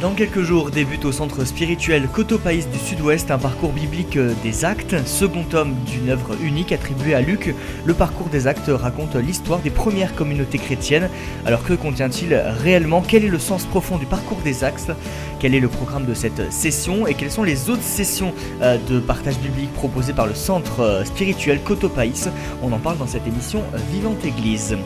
Dans quelques jours débute au centre spirituel Cotopaïs du Sud-Ouest un parcours biblique des actes, second tome d'une œuvre unique attribuée à Luc. Le parcours des actes raconte l'histoire des premières communautés chrétiennes. Alors que contient-il réellement? Quel est le sens profond du parcours des actes? Quel est le programme de cette session? Et quelles sont les autres sessions euh, de partage biblique proposées par le centre euh, spirituel Cotopaïs On en parle dans cette émission Vivante Église.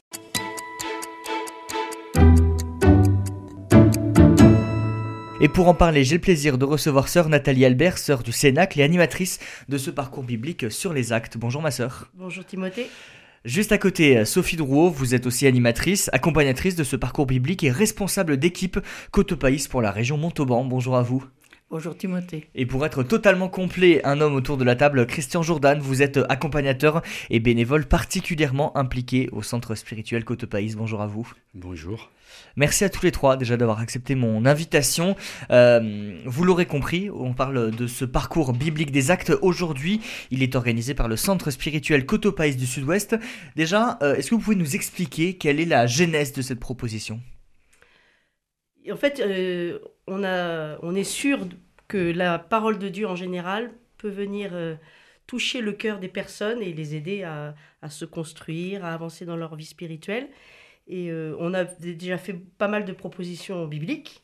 Et pour en parler, j'ai le plaisir de recevoir sœur Nathalie Albert, sœur du Cénacle et animatrice de ce parcours biblique sur les actes. Bonjour ma sœur. Bonjour Timothée. Juste à côté, Sophie Drouot, vous êtes aussi animatrice, accompagnatrice de ce parcours biblique et responsable d'équipe Cotopaïs pour la région Montauban. Bonjour à vous. Bonjour Timothée. Et pour être totalement complet, un homme autour de la table, Christian Jourdan, vous êtes accompagnateur et bénévole particulièrement impliqué au centre spirituel Cotopaïs. Bonjour à vous. Bonjour. Merci à tous les trois déjà d'avoir accepté mon invitation. Euh, vous l'aurez compris, on parle de ce parcours biblique des actes aujourd'hui. Il est organisé par le centre spirituel Cotopaïs du Sud-Ouest. Déjà, euh, est-ce que vous pouvez nous expliquer quelle est la genèse de cette proposition? En fait, euh, on, a, on est sûr que la parole de Dieu en général peut venir toucher le cœur des personnes et les aider à, à se construire, à avancer dans leur vie spirituelle. Et euh, on a déjà fait pas mal de propositions bibliques.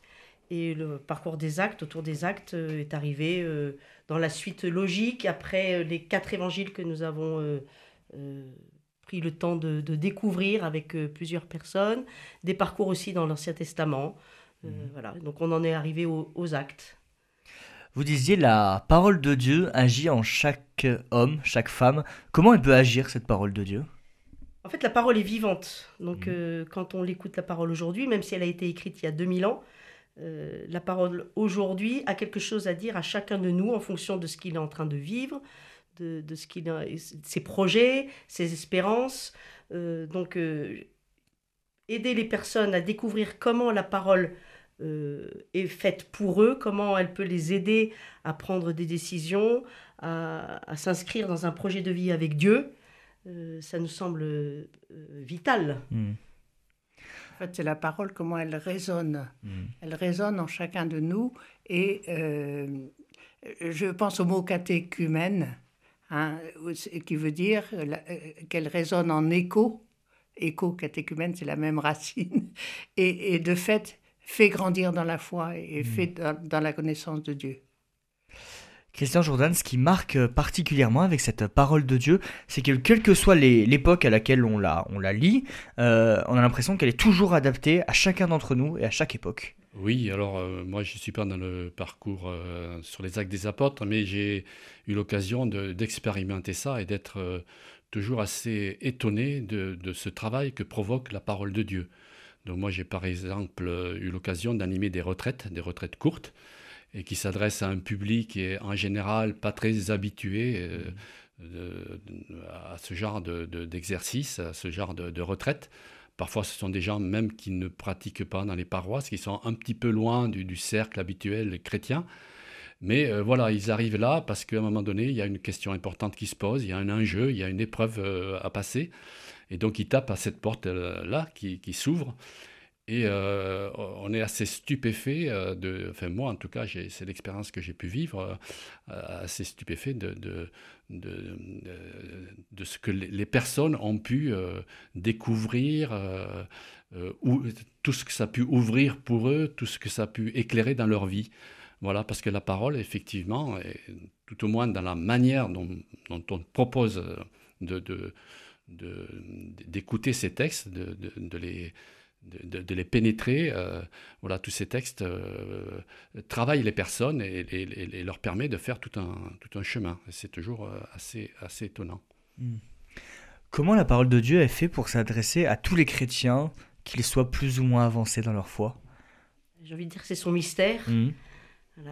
Et le parcours des actes, autour des actes, euh, est arrivé euh, dans la suite logique, après les quatre évangiles que nous avons pris le temps de, découvrir avec plusieurs personnes, des parcours aussi dans l'Ancien Testament. Mhm. Voilà, donc on en est arrivé aux actes. Vous disiez la parole de Dieu agit en chaque homme, chaque femme. Comment elle peut agir cette parole de Dieu? En fait, la parole est vivante. Donc, mhm. euh, quand on l'écoute, la parole aujourd'hui, même si elle a été écrite il y a 2000 ans, euh, la parole aujourd'hui a quelque chose à dire à chacun de nous en fonction de ce qu'il est en train de vivre, de, ce qu'il a, ses projets, ses espérances. Euh, donc, aider les personnes à découvrir comment la parole est faite pour eux, comment elle peut les aider à prendre des décisions, à s'inscrire dans un projet de vie avec Dieu. Euh, ça nous semble euh, vital. Hmm. En fait, c'est la parole, comment elle résonne. Hmm. Elle résonne en chacun de nous. Et euh, je pense au mot catéchumène, hein, qui veut dire qu'elle résonne en écho. Écho, catéchumène, c'est la même racine. Et, de fait, fait grandir dans la foi et hmm. fait dans la connaissance de Dieu. Christian Jourdan, ce qui marque particulièrement avec cette parole de Dieu, c'est que quelle que soit l'époque à laquelle on la, on la lit, euh, on a l'impression qu'elle est toujours adaptée à chacun d'entre nous et à chaque époque. Oui, alors euh, moi je ne suis pas dans le parcours euh, sur les actes des apôtres, mais j'ai eu l'occasion d'expérimenter ça et d'être toujours assez étonné de, de, ce travail que provoque la parole de Dieu. Donc moi j'ai par exemple eu l'occasion d'animer des retraites, des retraites courtes et qui s'adresse à un public qui est en général pas très habitué euh, à ce genre d'exercice, à ce genre de, retraite. Parfois, ce sont des gens même qui ne pratiquent pas dans les paroisses, qui sont un petit peu loin du, cercle habituel chrétien. Mais euh, voilà, ils arrivent là parce qu'à un moment donné, il y a une question importante qui se pose, il y a un enjeu, il y a une épreuve euh, à passer. Et donc, ils tapent à cette porte-là qui, qui s'ouvre. Et euh, on est assez stupéfait, euh, de, enfin moi en tout cas, c'est l'expérience que j'ai pu vivre, euh, assez stupéfait de, de, de, de, ce que les personnes ont pu découvrir, ou, tout ce que ça a pu ouvrir pour eux, tout ce que ça a pu éclairer dans leur vie. Voilà, parce que la parole, effectivement, tout au moins dans la manière dont, on propose d'écouter ces textes, de, les de, les pénétrer. Euh, voilà, tous ces textes euh, travaillent les personnes et, leur permet de faire tout un, tout un chemin. C'est toujours euh, assez, assez étonnant. Hmm. Comment la parole de Dieu est faite pour s'adresser à tous les chrétiens, qu'ils soient plus ou moins avancés dans leur foi? J'ai envie de dire que c'est son mystère. Hmm.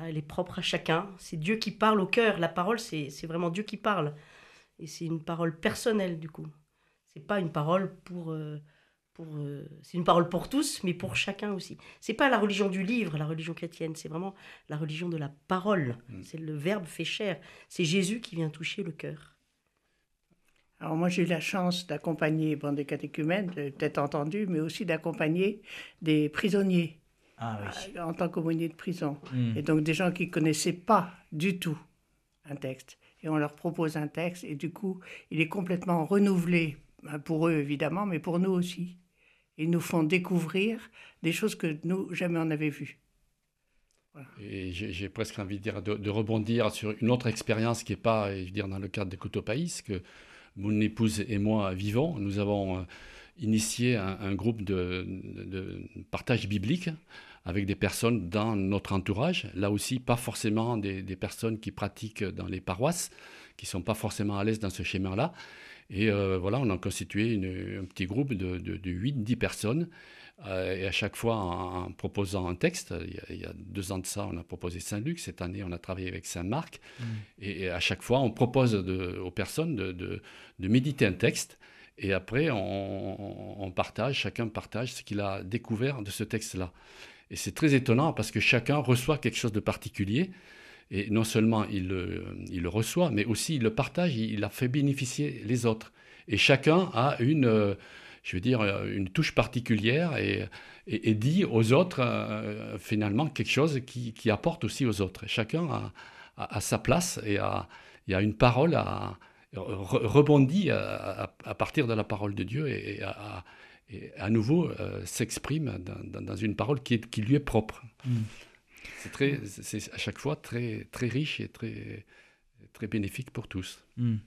elle est propre à chacun. C'est Dieu qui parle au cœur. La parole, c'est vraiment Dieu qui parle. Et c'est une parole personnelle, du coup. C'est pas une parole pour euh, c'est une parole pour tous, mais pour chacun aussi. C'est pas la religion du livre, la religion chrétienne, c'est vraiment la religion de la parole. Mm. C'est le verbe fait chair. C'est Jésus qui vient toucher le cœur. Alors moi j'ai eu la chance d'accompagner bon, des catéchumènes, peut-être entendu, mais aussi d'accompagner des prisonniers ah euh, en tant qu'aumônier de prison. Mm. Et donc des gens qui connaissaient pas du tout un texte. Et on leur propose un texte et du coup il est complètement renouvelé, pour eux évidemment, mais pour nous aussi. Ils nous font découvrir des choses que nous, jamais on avait vues. Et j'ai presque envie de dire de, rebondir sur une autre expérience qui n'est pas, je veux dire, dans le cadre des Cotopaïs, que mon épouse et moi vivons. Nous avons euh, initié un, groupe de, partage biblique avec des personnes dans notre entourage. Là aussi, pas forcément des, des personnes qui pratiquent dans les paroisses, qui sont pas forcément à l'aise dans ce schéma-là. Et euh, voilà, on a constitué un petit groupe de, de, 8-10 personnes. Euh, et à chaque fois, en, proposant un texte, il y, a, deux ans de ça, on a proposé Saint-Luc. Cette année, on a travaillé avec Saint-Marc. Mm. Et, à chaque fois, on propose aux personnes de, méditer un texte. Et après, on, on, partage, chacun partage ce qu'il a découvert de ce texte-là. Et c'est très étonnant parce que chacun reçoit quelque chose de particulier. Et non seulement il le, reçoit, mais aussi il le partage, il, a fait bénéficier les autres. Et chacun a une, euh, je veux dire, euh, une touche particulière et, et, dit aux autres euh, finalement quelque chose qui, apporte aussi aux autres. chacun a, sa place et a, y a une parole à, rebondit à, partir de la parole de Dieu et, à, nouveau s'exprime dans, une parole qui lui est propre. Mm. C'est très, c'est à chaque fois très, très riche et très, très bénéfique pour tous. Hmm.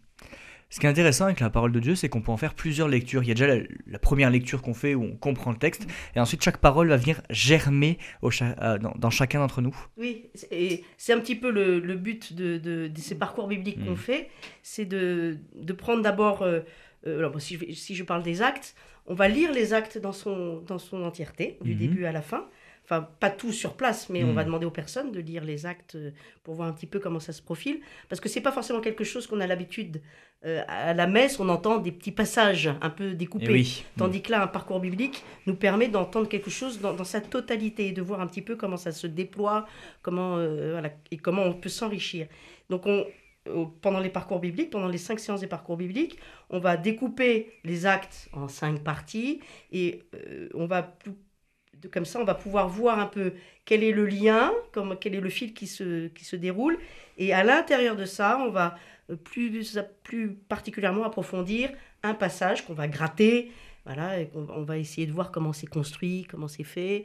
Ce qui est intéressant avec la parole de Dieu, c'est qu'on peut en faire plusieurs lectures. Il y a déjà la, première lecture qu'on fait où on comprend le texte, et ensuite chaque parole va venir germer au euh, dans, chacun d'entre nous. Oui, et c'est un petit peu le, le but de, de, ces parcours bibliques qu'on hmm. fait, c'est de, de, prendre d'abord, euh, euh, si, je, si, je, parle des actes, on va lire les actes dans son, dans son entièreté, du hmm. début à la fin enfin pas tout sur place, mais on va hmm. demander aux personnes de lire les actes euh, pour voir un petit peu comment ça se profile, parce que c'est pas forcément quelque chose qu'on a l'habitude. Euh, à la messe, on entend des petits passages un peu découpés, eh tandis hmm. que là, un parcours biblique nous permet d'entendre quelque chose dans, sa totalité et de voir un petit peu comment ça se déploie, comment euh, voilà, et comment on peut s'enrichir. Donc on, pendant les parcours bibliques, pendant les cinq séances des parcours bibliques, on va découper les actes en cinq parties et on va comme ça, on va pouvoir voir un peu quel est le lien, comme, quel est le fil qui se, qui se déroule. Et à l'intérieur de ça, on va euh, plus, plus particulièrement approfondir un passage qu'on va gratter. Voilà, on, va essayer de voir comment c'est construit, comment c'est fait.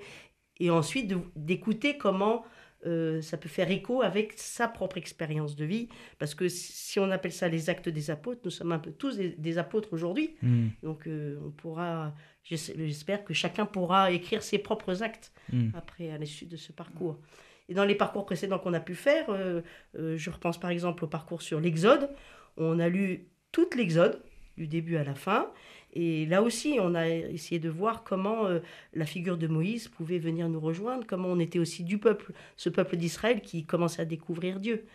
Et ensuite, d'écouter comment euh, ça peut faire écho avec sa propre expérience de vie. Parce que si on appelle ça les actes des apôtres, nous sommes un peu tous des, apôtres aujourd'hui. Hmm. Donc euh, on pourra J'espère que chacun pourra écrire ses propres actes hmm. après, à l'issue de ce parcours. Et dans les parcours précédents qu'on a pu faire, euh, je repense par exemple au parcours sur l'Exode. On a lu toute l'Exode, du début à la fin. Et là aussi, on a essayé de voir comment euh, la figure de Moïse pouvait venir nous rejoindre, comment on était aussi du peuple, ce peuple d'Israël qui commençait à découvrir Dieu.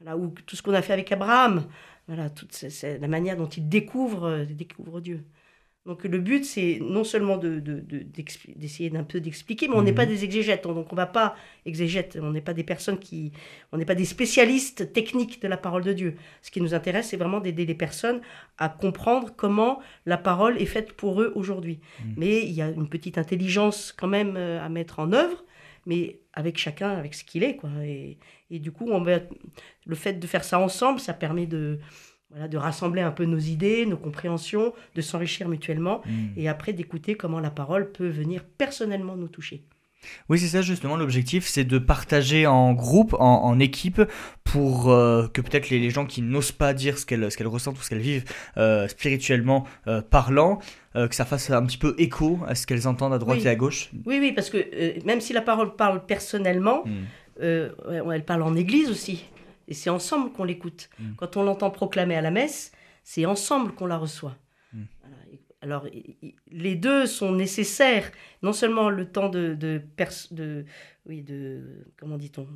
Voilà, ou tout ce qu'on a fait avec Abraham, voilà, toute la manière dont il découvre, découvre Dieu. Donc le but, c'est non seulement d'essayer de, d'un peu d'expliquer, mais on n'est pas mhm. des exégètes, donc on va pas exégète, on n'est pas des personnes qui, on n'est pas des spécialistes techniques de la parole de Dieu. Ce qui nous intéresse, c'est vraiment d'aider les personnes à comprendre comment la parole est faite pour eux aujourd'hui. Mhm. Mais il y a une petite intelligence quand même euh, à mettre en œuvre, mais avec chacun, avec ce qu'il est, quoi. Et, et du coup, on va, le fait de faire ça ensemble, ça permet de voilà, de rassembler un peu nos idées, nos compréhensions, de s'enrichir mutuellement mm. et après d'écouter comment la parole peut venir personnellement nous toucher. Oui, c'est ça justement l'objectif, c'est de partager en groupe, en, équipe, pour euh, que peut-être les, gens qui n'osent pas dire ce qu'elles ressentent ou ce qu'elles vivent euh, spirituellement euh, parlant, que ça fasse un petit peu écho à ce qu'elles entendent à droite et à gauche. Oui, oui, parce que même si la parole parle personnellement, mm. elle parle en église aussi. Et c'est ensemble qu'on l'écoute. Mm. Quand on l'entend proclamer à la messe, c'est ensemble qu'on la reçoit. Mm. Alors, les deux sont nécessaires. Non seulement le temps de, de, oui, de comment dit-on,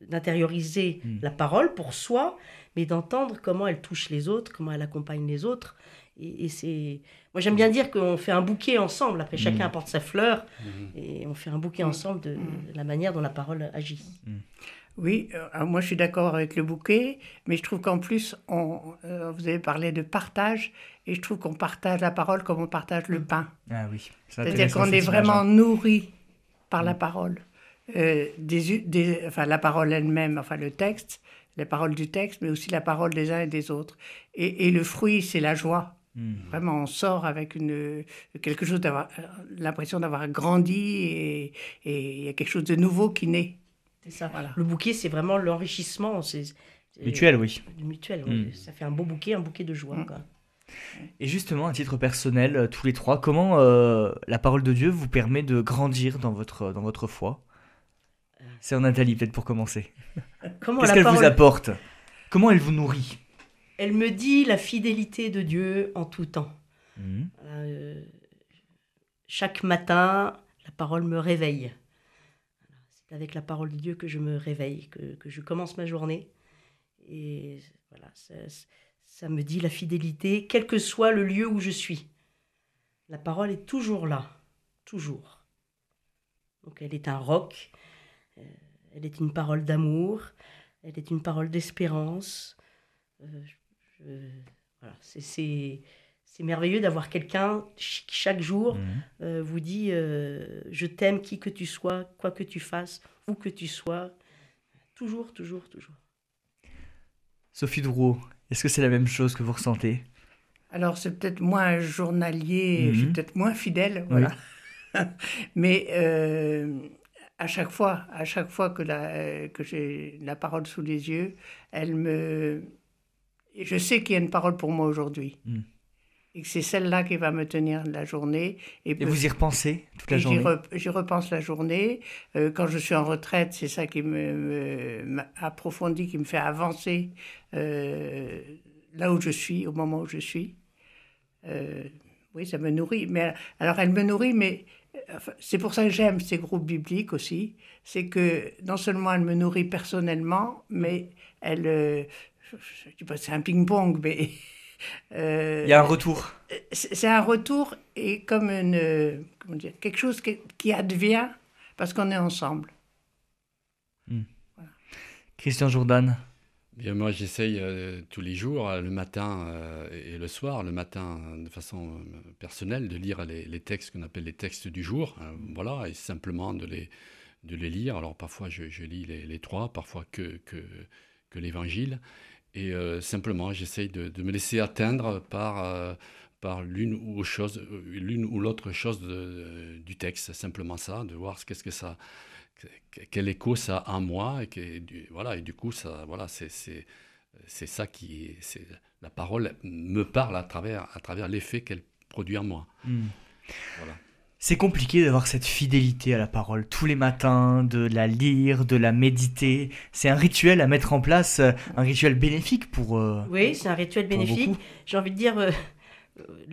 d'intérioriser Mm. la parole pour soi, mais d'entendre comment elle touche les autres, comment elle accompagne les autres. Et, et c'est, moi j'aime bien dire qu'on fait un bouquet ensemble. Après, chacun Mm. apporte sa fleur Mhm. et on fait un bouquet Mm. ensemble de, de la manière dont la parole agit. Oui, euh, alors moi je suis d'accord avec le bouquet, mais je trouve qu'en plus, on, euh, vous avez parlé de partage, et je trouve qu'on partage la parole comme on partage le pain. Ah oui. C'est-à-dire qu'on est vraiment nourri par la parole. Euh, des, u- des- enfin, la parole elle-même, enfin le texte, les paroles du texte, mais aussi la parole des uns et des autres. Et, et le fruit, c'est la joie. Mm. Vraiment, on sort avec une, quelque chose d'avoir l'impression d'avoir grandi et il y a quelque chose de nouveau qui naît. C'est ça. Voilà. Le bouquet, c'est vraiment l'enrichissement. C'est, Mutuel, oui. Mutuel, oui. Mm. Ça fait un beau bouquet, un bouquet de joie. Quoi. Et justement, à titre personnel, euh, tous les trois, comment euh, la parole de Dieu vous permet de grandir dans votre, dans votre foi? C'est en Nathalie, peut-être pour commencer. Comment Qu'est-ce qu'elle parole, vous apporte? Comment elle vous nourrit? Elle me dit la fidélité de Dieu en tout temps. Mhm. Euh, chaque matin, la parole me réveille. C'est avec la parole de Dieu que je me réveille, que, que je commence ma journée. Et voilà, ça, ça me dit la fidélité, quel que soit le lieu où je suis. La parole est toujours là, toujours. Donc elle est un roc, euh, elle est une parole d'amour, elle est une parole d'espérance. Euh, je- voilà, c'est- c'est c'est merveilleux d'avoir quelqu'un qui chaque jour Mhm. euh, vous dit euh, je t'aime qui que tu sois, quoi que tu fasses, où que tu sois. Toujours, toujours, toujours. Sophie Drouot, est-ce que c'est la même chose que vous ressentez? Alors, c'est peut-être moins journalier, je suis Mhm. peut-être moins fidèle, voilà. Mais euh, à chaque fois, à chaque fois que, la, que j'ai la parole sous les yeux, elle me... et Je sais qu'il y a une parole pour moi aujourd'hui. Mhm. Et que c'est celle-là qui va me tenir la journée. Et vous y repensez toute la et j'y journée re- J'y repense la journée. Euh, quand je suis en retraite, c'est ça qui me, me- m'approfondit, qui me fait avancer euh, là où je suis, au moment où je suis. Euh, oui, ça me nourrit. Mais alors, elle me nourrit, mais c'est pour ça que j'aime ces groupes bibliques aussi. C'est que non seulement elle me nourrit personnellement, mais elle. Euh, je dis pas c'est un ping-pong, mais. euh, Il y a un retour. c'est un retour et comme une, comment dire, quelque chose qui, qui advient parce qu'on est ensemble. Christian Jourdan. Bien, moi, j'essaye euh, tous les jours, euh, le matin euh, et le soir, le matin de façon euh, personnelle, de lire les, les textes qu'on appelle les textes du jour, euh, voilà, et simplement de les, de les lire. Alors parfois, je, je lis les, les trois, parfois que, que, que l'évangile, et euh, simplement, j'essaye de, de me laisser atteindre par, euh, par l'une ou, chose, euh, l'une ou l'autre chose de- du texte, simplement ça, de voir ce qu'est-ce que ça que- quel écho ça a en moi et que du- voilà et du coup ça voilà c'est c'est c'est ça qui c'est la parole me parle à travers à travers l'effet qu'elle produit en moi Mhm. voilà C'est compliqué d'avoir cette fidélité à la parole tous les matins, de la lire, de la méditer. C'est un rituel à mettre en place, euh, un rituel bénéfique pour. euh, Oui, c'est un rituel bénéfique. J'ai envie de dire, euh,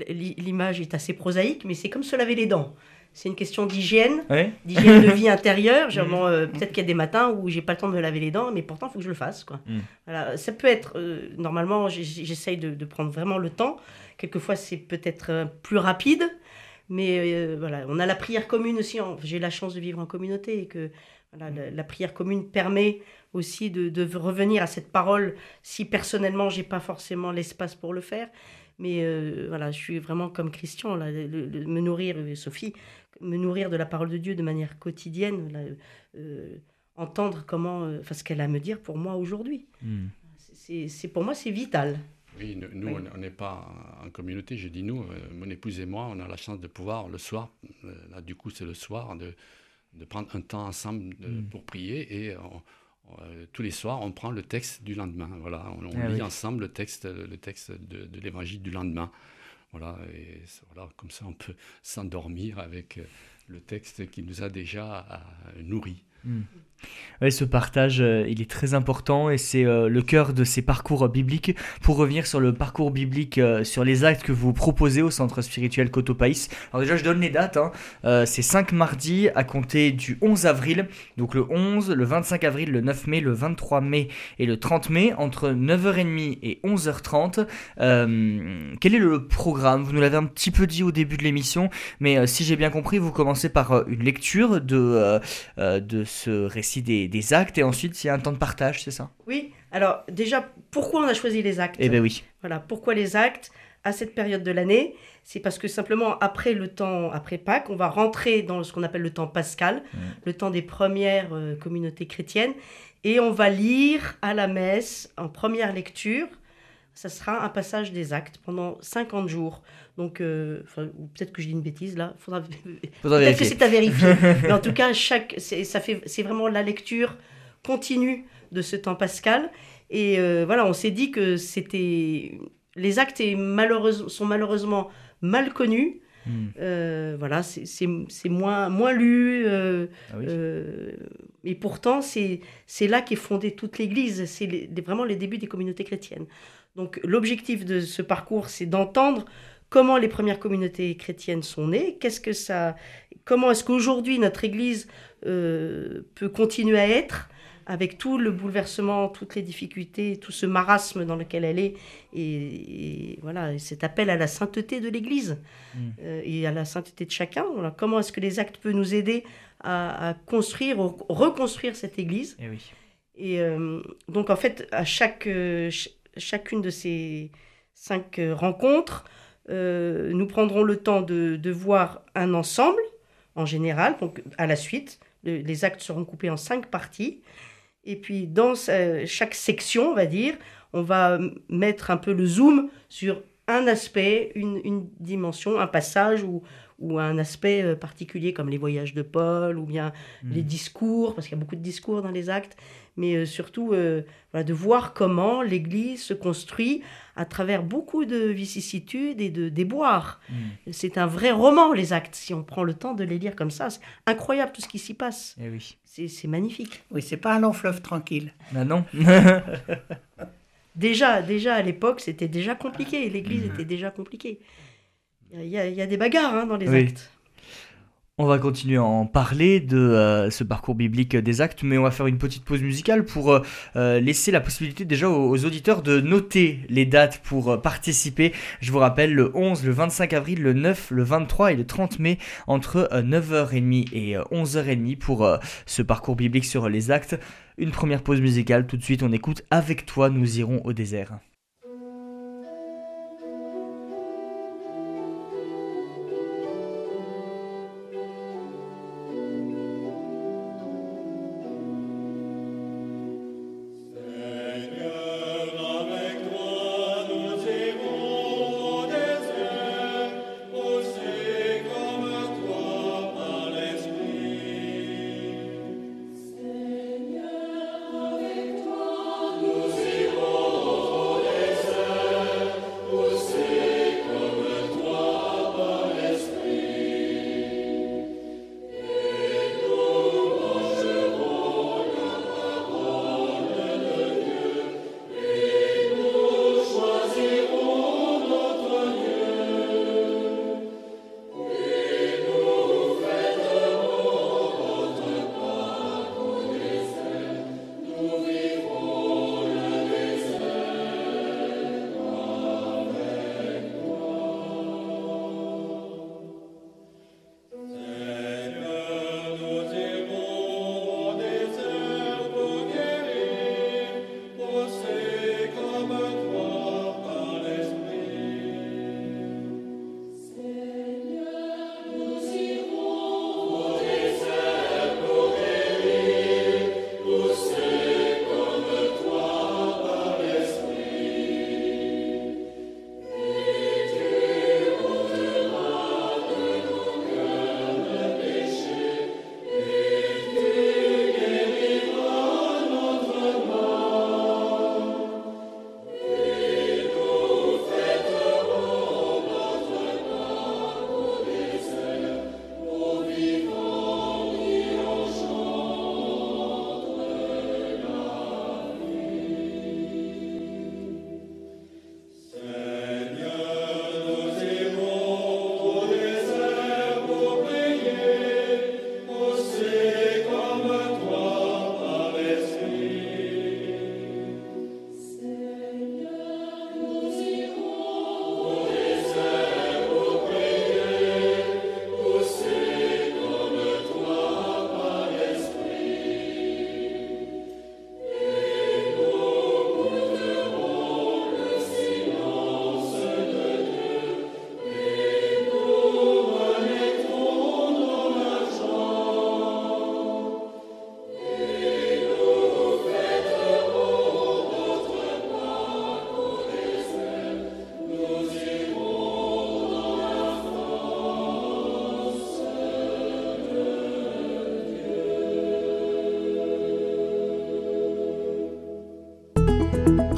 l'image est assez prosaïque, mais c'est comme se laver les dents. C'est une question d'hygiène, d'hygiène de vie intérieure. Genre, Mm. euh, Peut-être qu'il y a des matins où j'ai pas le temps de me laver les dents, mais pourtant, il faut que je le fasse. Quoi. Mm. Voilà, ça peut être, normalement, j'essaye de, de prendre vraiment le temps. Quelquefois, c'est peut-être plus rapide, mais euh, voilà, on a la prière commune aussi. J'ai la chance de vivre en communauté et que voilà, la, la prière commune permet aussi de, de revenir à cette parole si personnellement, j'ai pas forcément l'espace pour le faire. Mais euh, voilà, je suis vraiment comme Christian, là, le- le- me nourrir, euh, Sophie, me nourrir de la parole de Dieu de manière quotidienne, là, euh, entendre comment, enfin, ce qu'elle a à me dire pour moi aujourd'hui. C'est, c'est- pour moi, c'est vital. Oui nous Oui. on n'est pas en communauté je dis nous euh, mon épouse et moi on a la chance de pouvoir le soir euh, là du coup c'est le soir de de prendre un temps ensemble de- Mm. pour prier et on- on, euh, tous les soirs, on prend le texte du lendemain. Voilà, on, on Ah lit oui. ensemble le texte, le texte de, de l'évangile du lendemain. Voilà, et voilà, comme ça, on peut s'endormir avec le texte qui nous a déjà nourris. Hmm ce partage, euh, il est très important et c'est euh, le cœur de ces parcours bibliques. Pour revenir sur le parcours biblique, euh, sur les actes que vous proposez au centre spirituel Cotopaïs. Alors déjà, je donne les dates. Hein. c'est 5 mardis à compter du 11 avril. Donc le 11, le 25 avril, le 9 mai, le 23 mai et le 30 mai, entre 9h30 et 11h30. quel est le programme? Vous nous l'avez un petit peu dit au début de l'émission, mais si j'ai bien compris, vous commencez par une lecture de ce récit des des, actes et ensuite il y a un temps de partage, c'est ça? Oui. Alors déjà, pourquoi on a choisi les actes? Eh bien oui. Voilà, pourquoi les actes à cette période de l'année? C'est parce que simplement après le temps, après Pâques, on va rentrer dans ce qu'on appelle le temps pascal, mmh. le temps des premières euh, communautés chrétiennes, et on va lire à la messe en première lecture. Ça sera un passage des actes pendant 50 jours. Donc, euh, peut-être que je dis une bêtise là. Faudra, peut-être que c'est à vérifier. Mais en tout cas, chaque, ça fait, c'est vraiment la lecture continue de ce temps pascal. Et euh, voilà, on s'est dit que c'était les actes est sont malheureusement mal connus. Hmm. Euh, voilà, c'est moins, moins lu. Ah et pourtant, c'est là qu'est fondée toute l'Église. C'est vraiment les débuts des communautés chrétiennes. Donc l'objectif de ce parcours, c'est d'entendre comment les premières communautés chrétiennes sont nées, qu'est-ce que ça, comment est-ce qu'aujourd'hui notre Église euh, peut continuer à être avec tout le bouleversement, toutes les difficultés, tout ce marasme dans lequel elle est, et, voilà, cet appel à la sainteté de l'Église mm. euh, et à la sainteté de chacun. comment est-ce que les actes peuvent nous aider à, construire, reconstruire cette Église Et, eh oui. et euh, donc en fait, à chaque, chacune de ces cinq rencontres, euh, nous prendrons le temps de, voir un ensemble, en général, donc à la suite. les actes seront coupés en cinq parties. Et puis, dans chaque section, on va dire, on va mettre un peu le zoom sur un aspect, une, dimension, un passage ou, ou un aspect euh, particulier comme les voyages de Paul ou bien mmh. les discours, parce qu'il y a beaucoup de discours dans les actes, mais euh, surtout de voir comment l'Église se construit à travers beaucoup de vicissitudes et de déboires. Mm. C'est un vrai roman, les actes, si on prend le temps de les lire comme ça. C'est incroyable tout ce qui s'y passe. Eh oui. C'est magnifique. Oui, c'est pas un long fleuve tranquille. Ah non. déjà, déjà à l'époque, c'était déjà compliqué. L'Église mm. était déjà compliquée. Il y, a, des bagarres hein, dans les actes. On va continuer à en parler de euh, ce parcours biblique des actes, mais on va faire une petite pause musicale pour euh, euh, laisser la possibilité déjà aux, auditeurs de noter les dates pour participer. Je vous rappelle le 11, le 25 avril, le 9, le 23 et le 30 mai entre 9h30 et 11h30 pour ce parcours biblique sur les actes. Une première pause musicale, tout de suite on écoute Avec toi nous irons au désert.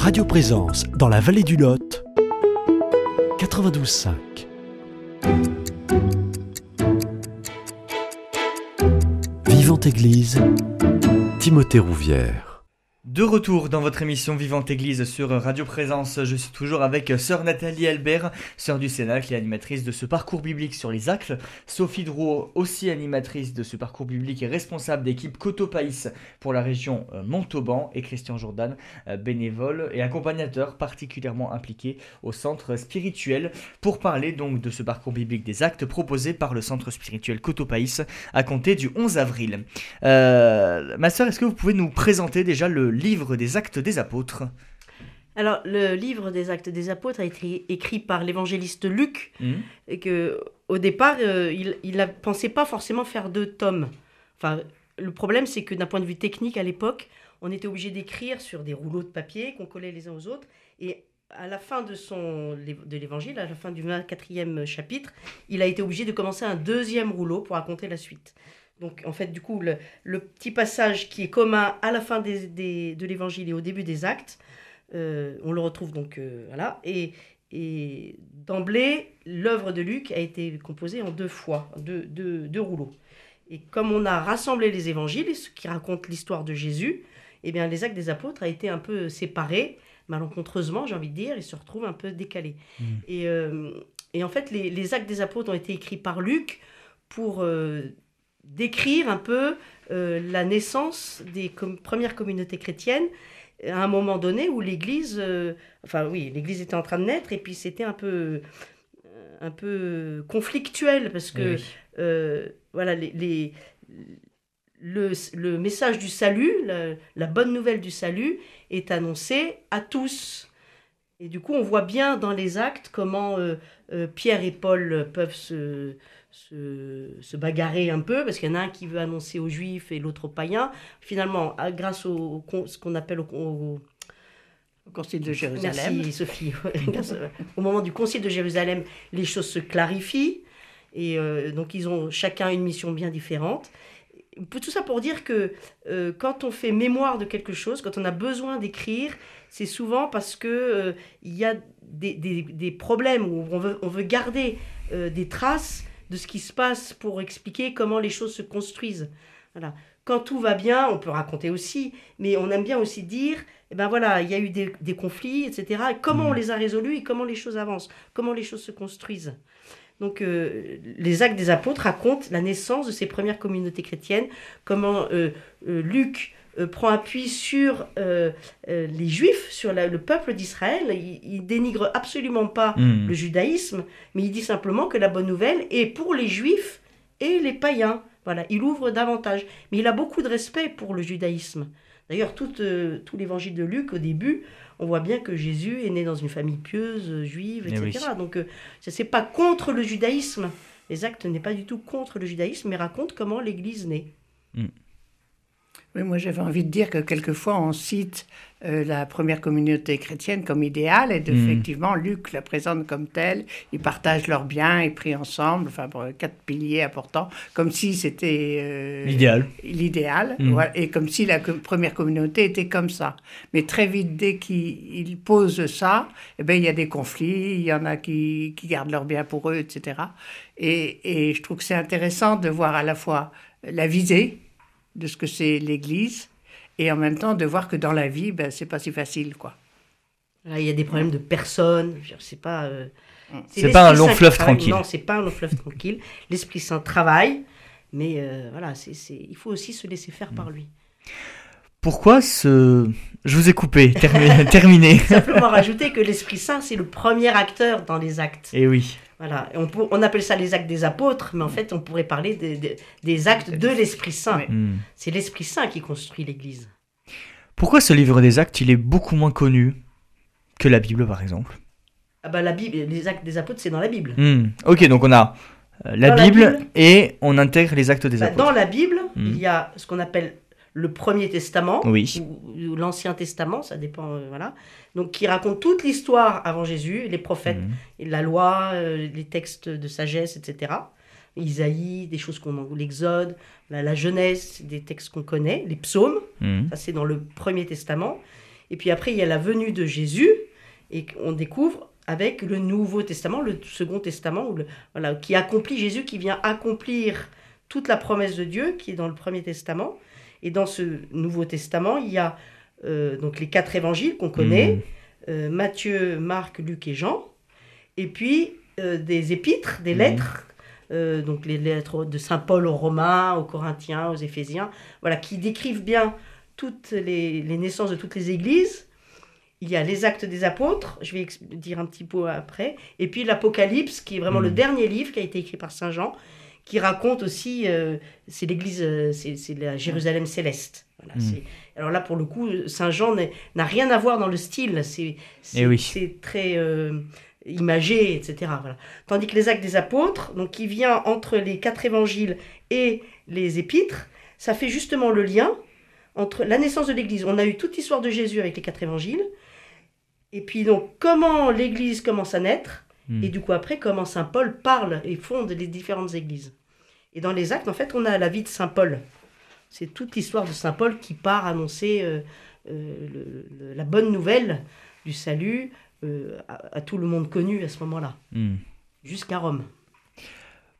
Radio Présence dans la vallée du Lot. 92.5. Vivante Église, Timothée Rouvière. De retour dans votre émission Vivante Église sur Radio Présence, je suis toujours avec sœur Nathalie Albert, sœur du Cénacle et animatrice de ce parcours biblique sur les actes. Sophie Drouot, aussi animatrice de ce parcours biblique et responsable d'équipe Cotopaïs pour la région euh, Montauban. Et Christian Jordan, euh, bénévole et accompagnateur particulièrement impliqué au centre spirituel pour parler donc de ce parcours biblique des actes proposé par le centre spirituel Cotopaïs à compter du 11 avril. Euh, ma sœur, est-ce que vous pouvez nous présenter déjà le livre livre des actes des apôtres alors, le livre des Actes des Apôtres a été écrit par l'évangéliste Luc, mmh. et que au départ, euh, il ne pensait pas forcément faire deux tomes. Enfin, le problème, c'est que d'un point de vue technique, à l'époque, on était obligé d'écrire sur des rouleaux de papier qu'on collait les uns aux autres. Et à la fin de, son, de l'évangile, à la fin du 24e chapitre, il a été obligé de commencer un deuxième rouleau pour raconter la suite. Donc, en fait, du coup, le, petit passage qui est commun à la fin des, de l'évangile et au début des actes, euh, on le retrouve donc, euh, voilà. Et, et d'emblée, l'œuvre de Luc a été composée en deux fois, deux, deux, rouleaux. Et comme on a rassemblé les évangiles, ce qui raconte l'histoire de Jésus, eh bien, les actes des apôtres a été un peu séparés, malencontreusement, j'ai envie de dire, et se retrouvent un peu décalés. Mmh. Et, euh, et, en fait, les, les, actes des apôtres ont été écrits par Luc pour décrire un peu euh, la naissance des premières communautés chrétiennes à un moment donné où l'Église, euh, enfin oui, l'Église était en train de naître et puis c'était un peu, un peu conflictuel parce que euh, voilà les, le, le, message du salut, la, la, bonne nouvelle du salut est annoncé à tous. Et du coup, on voit bien dans les actes comment Pierre et Paul peuvent se, se, bagarrer un peu, parce qu'il y en a un qui veut annoncer aux juifs et l'autre aux païens. Finalement, grâce au, ce qu'on appelle au, Concile de Jérusalem. Merci Sophie. au moment du Concile de Jérusalem, les choses se clarifient. Et euh, donc, ils ont chacun une mission bien différente. Tout ça pour dire que euh, quand on fait mémoire de quelque chose, quand on a besoin d'écrire, c'est souvent parce que euh, il y a des, des, des, problèmes où on veut, on veut garder des traces de ce qui se passe pour expliquer comment les choses se construisent. Voilà. Quand tout va bien, on peut raconter aussi, mais on aime bien aussi dire, eh ben voilà, il y a eu des, conflits, etc. comment on mmh. les a résolus et comment les choses avancent, comment les choses se construisent. Donc, euh, les actes des apôtres racontent la naissance de ces premières communautés chrétiennes, comment euh, euh, Luc euh, prend appui sur euh, euh, les juifs, sur le peuple d'Israël. Il, dénigre absolument pas hmm. le judaïsme, mais il dit simplement que la bonne nouvelle est pour les juifs et les païens. Voilà, il ouvre davantage. Mais il a beaucoup de respect pour le judaïsme. D'ailleurs, tout, tout l'évangile de Luc, au début, on voit bien que Jésus est né dans une famille pieuse, juive, etc. Eh Donc, ce n'est pas contre le judaïsme. Les actes n'est pas du tout contre le judaïsme, mais raconte comment l'Église naît. Hmm moi j'avais envie de dire que quelquefois on cite euh, la première communauté chrétienne comme idéale et mhm. effectivement Luc la présente comme telle. Ils partagent leurs biens, ils prient ensemble, enfin quatre piliers importants, comme si c'était euh, l'idéal. L'idéal, mhm. et comme si la première communauté était comme ça. Mais très vite, dès qu'ils posent ça, eh ben, il y a des conflits, il y en a qui, qui gardent leurs biens pour eux, etc. Et, et je trouve que c'est intéressant de voir à la fois la visée, de ce que c'est l'Église et en même temps de voir que dans la vie, ben, c'est pas si facile, quoi. il y a des problèmes de personnes, c'est pas. Euh, mm. c'est pas un long fleuve tranquille. Non, c'est pas un long fleuve tranquille. L'Esprit Saint travaille, mais euh, voilà, c'est, il faut aussi se laisser faire par lui. Pourquoi ce. Je vous ai coupé, terminé. Simplement rajouter que l'Esprit Saint, c'est le premier acteur dans les actes. Et eh oui. Voilà, on, on, appelle ça les actes des apôtres, mais en fait, on pourrait parler des actes de l'Esprit Saint. Hmm. C'est l'Esprit Saint qui construit l'Église. Pourquoi ce livre des actes, il est beaucoup moins connu que la Bible, par exemple? Ah bah, la Bible, Les actes des apôtres, c'est dans la Bible. Hmm. Ok, donc on a euh, la, Bible, et on intègre les actes des bah, apôtres. Dans la Bible, hmm. il y a ce qu'on appelle le Premier Testament oui. ou, l'Ancien Testament, ça dépend, euh, voilà. Donc qui raconte toute l'histoire avant Jésus, les prophètes, mhm. la loi, euh, les textes de sagesse, etc. Isaïe, des choses qu'on l'Exode, la, la, Genèse, des textes qu'on connaît, les psaumes, mhm. ça c'est dans le Premier Testament. Et puis après, il y a la venue de Jésus, et on découvre avec le Nouveau Testament, le Second Testament, voilà, qui accomplit Jésus, qui vient accomplir toute la promesse de Dieu qui est dans le Premier Testament. Et dans ce Nouveau Testament, il y a euh, donc les quatre évangiles qu'on connaît, mmh. euh, Matthieu, Marc, Luc et Jean, et puis euh, des épîtres, des mmh. lettres, donc les lettres de Saint Paul aux Romains, aux Corinthiens, aux Éphésiens, voilà, qui décrivent bien toutes les, les naissances de toutes les églises. Il y a les actes des apôtres, je vais dire un petit peu après, et puis l'Apocalypse, qui est vraiment le mmh. dernier livre qui a été écrit par Saint Jean, qui raconte aussi, euh, c'est l'église, euh, c'est la Jérusalem céleste. Voilà, mm. Alors là, pour le coup, Saint Jean n'a rien à voir dans le style, c'est eh oui. très euh, imagé, etc. Voilà. Tandis que les actes des apôtres, donc qui vient entre les quatre évangiles et les épîtres, ça fait justement le lien entre la naissance de l'Église. On a eu toute l'histoire de Jésus avec les quatre évangiles, et puis donc comment l'Église commence à naître, mm. et du coup après comment Saint Paul parle et fonde les différentes églises. Et dans les actes, en fait, on a la vie de Saint Paul. C'est toute l'histoire de Saint Paul qui part annoncer euh, euh, la bonne nouvelle du salut euh, à, tout le monde connu à ce moment-là, hmm. jusqu'à Rome.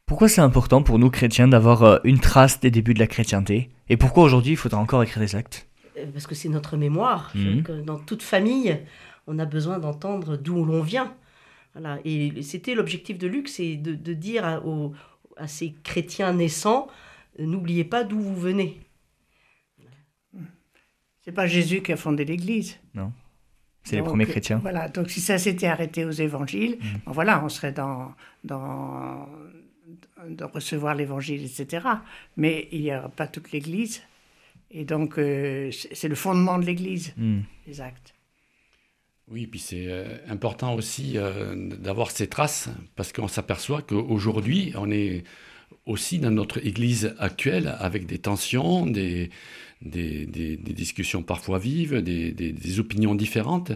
Pourquoi c'est important pour nous chrétiens d'avoir une trace des débuts de la chrétienté? Et pourquoi aujourd'hui il faudra encore écrire des actes? Parce que c'est notre mémoire. Hmm. Dans toute famille, on a besoin d'entendre d'où l'on vient. Voilà. Et c'était l'objectif de Luc, c'est de, de, dire aux, à ces chrétiens naissants, euh, n'oubliez pas d'où vous venez. C'est pas Jésus qui a fondé l'Église. Non. C'est les premiers chrétiens. Voilà, donc si ça s'était arrêté aux évangiles, mm. voilà, on serait dans, dans, de recevoir l'évangile, etc. Mais il n'y a pas toute l'Église. Et donc, euh, c'est le fondement de l'Église, mm. les actes. Oui, puis c'est euh, important aussi euh, d'avoir ces traces, parce qu'on s'aperçoit qu'aujourd'hui, on est aussi dans notre Église actuelle avec des tensions, des, des, discussions parfois vives, des, opinions différentes.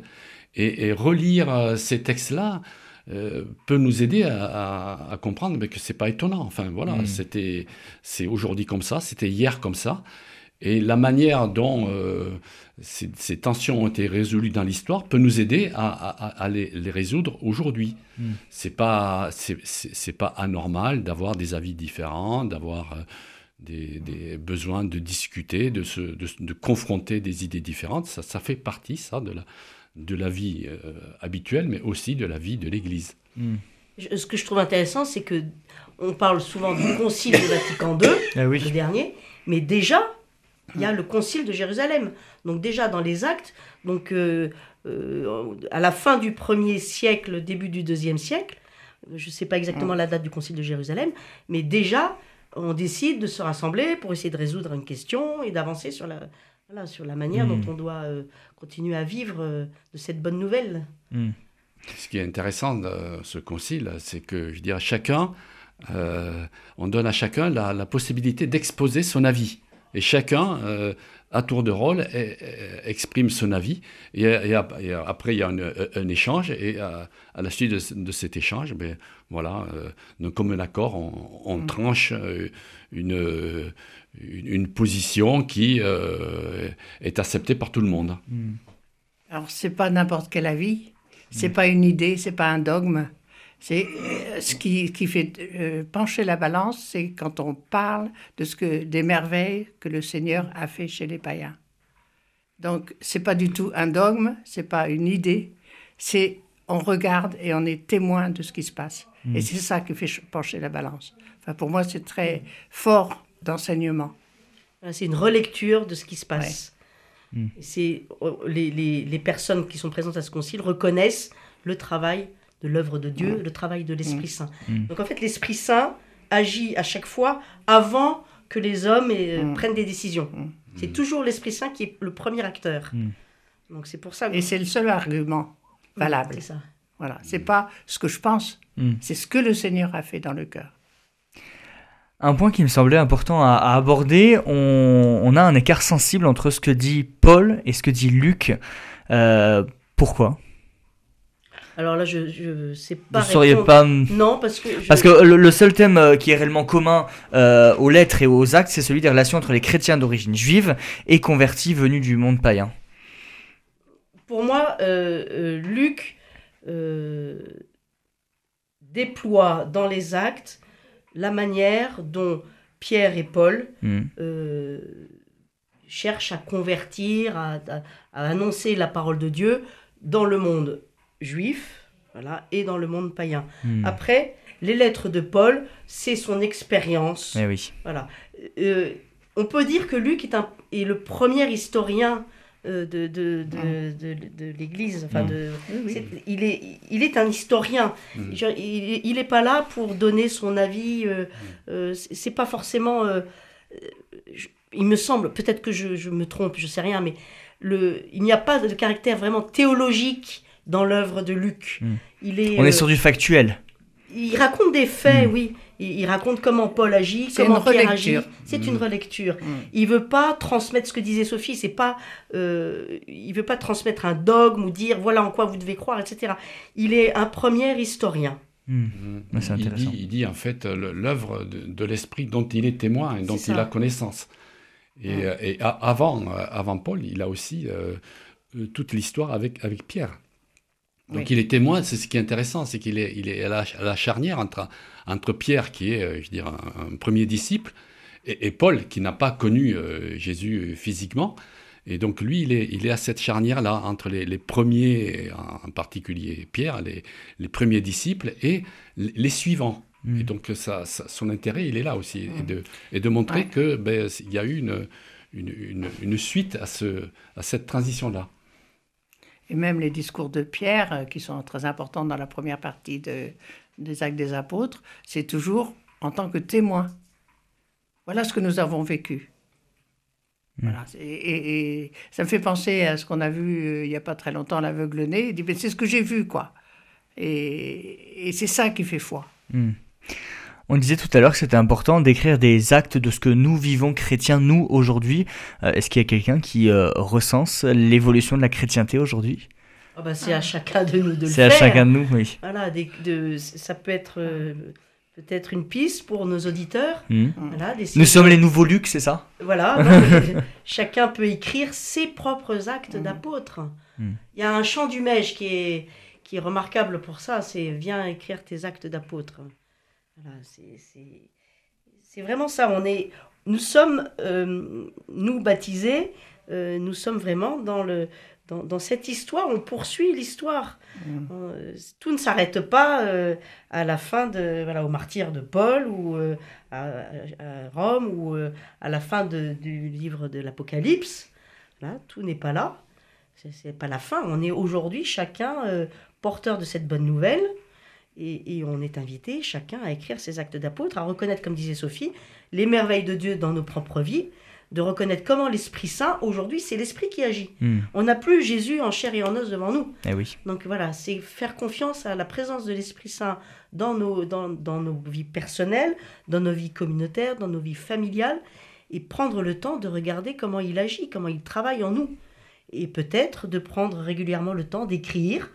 Et, relire euh, ces textes-là peut nous aider à, comprendre que c'est pas étonnant. Enfin voilà, mmh. c'était, c'est aujourd'hui comme ça, c'était hier comme ça. Et la manière dont euh, ces, tensions ont été résolues dans l'histoire peut nous aider à, les, résoudre aujourd'hui. Hmm. C'est pas c'est pas anormal d'avoir des avis différents, d'avoir euh, des, besoins de discuter, de, se, de, confronter des idées différentes. Ça, ça fait partie ça de la de la vie euh, habituelle, mais aussi de la vie de l'Église. Hmm. Ce que je trouve intéressant, c'est que on parle souvent du Concile de Vatican II, ah le dernier, mais déjà il y a le concile de Jérusalem. Donc déjà dans les actes, donc euh, euh, à la fin du premier siècle, début du deuxième siècle, je ne sais pas exactement la date du concile de Jérusalem, mais déjà on décide de se rassembler pour essayer de résoudre une question et d'avancer sur la, sur la manière dont hmm. on doit euh, continuer à vivre de cette bonne nouvelle. Ce qui est intéressant de ce concile, c'est que je dirais chacun, on donne à chacun la possibilité d'exposer son avis. Et chacun, euh, à tour de rôle, exprime son avis. Et, après, il y a un, échange. Et à, la suite de, cet échange, ben, voilà, euh, comme un accord, on, mm. tranche euh, une, une, position qui est acceptée par tout le monde. Mm. Alors, c'est pas n'importe quel avis. C'est mm. pas une idée, c'est pas un dogme. C'est euh, ce qui, qui fait euh, pencher la balance, c'est quand on parle de ce que des merveilles que le Seigneur a fait chez les païens. Donc c'est pas du tout un dogme, c'est pas une idée, c'est on regarde et on est témoin de ce qui se passe. Et hmm. c'est ça qui fait pencher la balance. Enfin pour moi c'est très fort d'enseignement. C'est une relecture de ce qui se passe. Hmm. C'est oh, les, les, les personnes qui sont présentes à ce concile reconnaissent le travail de l'œuvre de Dieu, mm. le travail de l'Esprit mm. Saint. Mm. Donc en fait, l'Esprit Saint agit à chaque fois avant que les hommes euh, prennent des décisions. C'est toujours l'Esprit Saint qui est le premier acteur. Donc c'est pour ça. Et c'est le seul argument valable. c'est ça. Voilà, c'est pas ce que je pense, c'est ce que le Seigneur a fait dans le cœur. Un point qui me semblait important à, aborder, on, a un écart sensible entre ce que dit Paul et ce que dit Luc. Euh, pourquoi? Alors là, je ne sais pas. Vous sauriez pas. Non, parce que. Parce que le, seul thème euh, qui est réellement commun euh, aux lettres et aux actes, c'est celui des relations entre les chrétiens d'origine juive et convertis venus du monde païen. pour moi, Luc déploie dans les actes la manière dont Pierre et Paul hmm. cherchent à convertir, à, annoncer la parole de Dieu dans le monde juif voilà, et dans le monde païen. Hmm. Après, les lettres de Paul, c'est son expérience. Eh oui. Voilà. Euh, on peut dire que Luc est, un, est le premier historien euh, de, de, de, de, l'Église. Enfin, de, il, est, il est un historien. Mm. Il n'est pas là pour donner son avis. Euh, euh c'est pas forcément. il me semble, peut-être que je, je, me trompe, je sais rien, mais le, il n'y a pas de caractère vraiment théologique dans l'œuvre de Luc. Mm. Il est, On est sur du factuel. Il raconte des faits, mm. oui. Il, raconte comment Paul agit, comment Pierre agit. C'est une mm. relecture. Mm. Il veut pas transmettre ce que disait Sophie. C'est pas, euh, il veut pas transmettre un dogme ou dire voilà en quoi vous devez croire, etc. Il est un premier historien. Il, dit, il, dit, en fait l'œuvre de, l'esprit dont il est témoin et dont il a connaissance. Et, et avant, avant Paul, il a aussi euh, toute l'histoire avec, avec Pierre. Donc il est témoin, c'est ce qui est intéressant, c'est qu'il est, il est à, la, charnière entre, entre Pierre, qui est, euh, je dirais, un, premier disciple, et, Paul, qui n'a pas connu euh, Jésus physiquement. Et donc lui, il est, il est à cette charnière-là, entre les, premiers, en particulier Pierre, les, les premiers disciples, et les suivants. Mm. Et donc ça, son intérêt, il est là aussi, et, de, et de montrer que ben, y a eu une, une, une, suite à, ce, à cette transition-là et même les discours de Pierre, euh, qui sont très importants dans la première partie de, des Actes des Apôtres, c'est toujours en tant que témoin. Voilà ce que nous avons vécu. Voilà. Et, ça me fait penser à ce qu'on a vu euh, il n'y a pas très longtemps, l'aveugle-né. Il dit, c'est ce que j'ai vu, quoi. Et, c'est ça qui fait foi. Hmm. On disait tout à l'heure que c'était important d'écrire des actes de ce que nous vivons chrétiens, nous, aujourd'hui. Euh, est-ce qu'il y a quelqu'un qui euh, recense l'évolution de la chrétienté aujourd'hui? Oh bah C'est à chacun de nous de le faire. C'est à chacun de nous, oui. Voilà, de, ça peut être euh, peut-être une piste pour nos auditeurs. Hmm. nous sommes les nouveaux Lucs, c'est ça? Voilà, chacun peut écrire ses propres actes hmm. d'apôtre. Hmm. Il y a un chant du Mège qui est, qui est remarquable pour ça, c'est « Viens écrire tes actes d'apôtre ». C'est vraiment ça. On est, nous sommes, euh, nous baptisés, euh, nous sommes vraiment dans, le, dans, dans cette histoire. On poursuit l'histoire. Mm. Euh, tout ne s'arrête pas à la fin de, voilà, au martyr de Paul ou à, Rome ou à la fin de, du livre de l'Apocalypse. Là, tout n'est pas là. C'est pas la fin. On est aujourd'hui chacun porteur de cette bonne nouvelle. Et, on est invité, chacun, à écrire ses actes d'apôtre, à reconnaître, comme disait Sophie, les merveilles de Dieu dans nos propres vies, de reconnaître comment l'Esprit Saint, aujourd'hui, c'est l'Esprit qui agit. Hmm. On n'a plus Jésus en chair et en os devant nous. Eh oui. Donc voilà, c'est faire confiance à la présence de l'Esprit Saint dans nos, dans, dans nos vies personnelles, dans nos vies communautaires, dans nos vies familiales, et prendre le temps de regarder comment il agit, comment il travaille en nous. Et peut-être de prendre régulièrement le temps d'écrire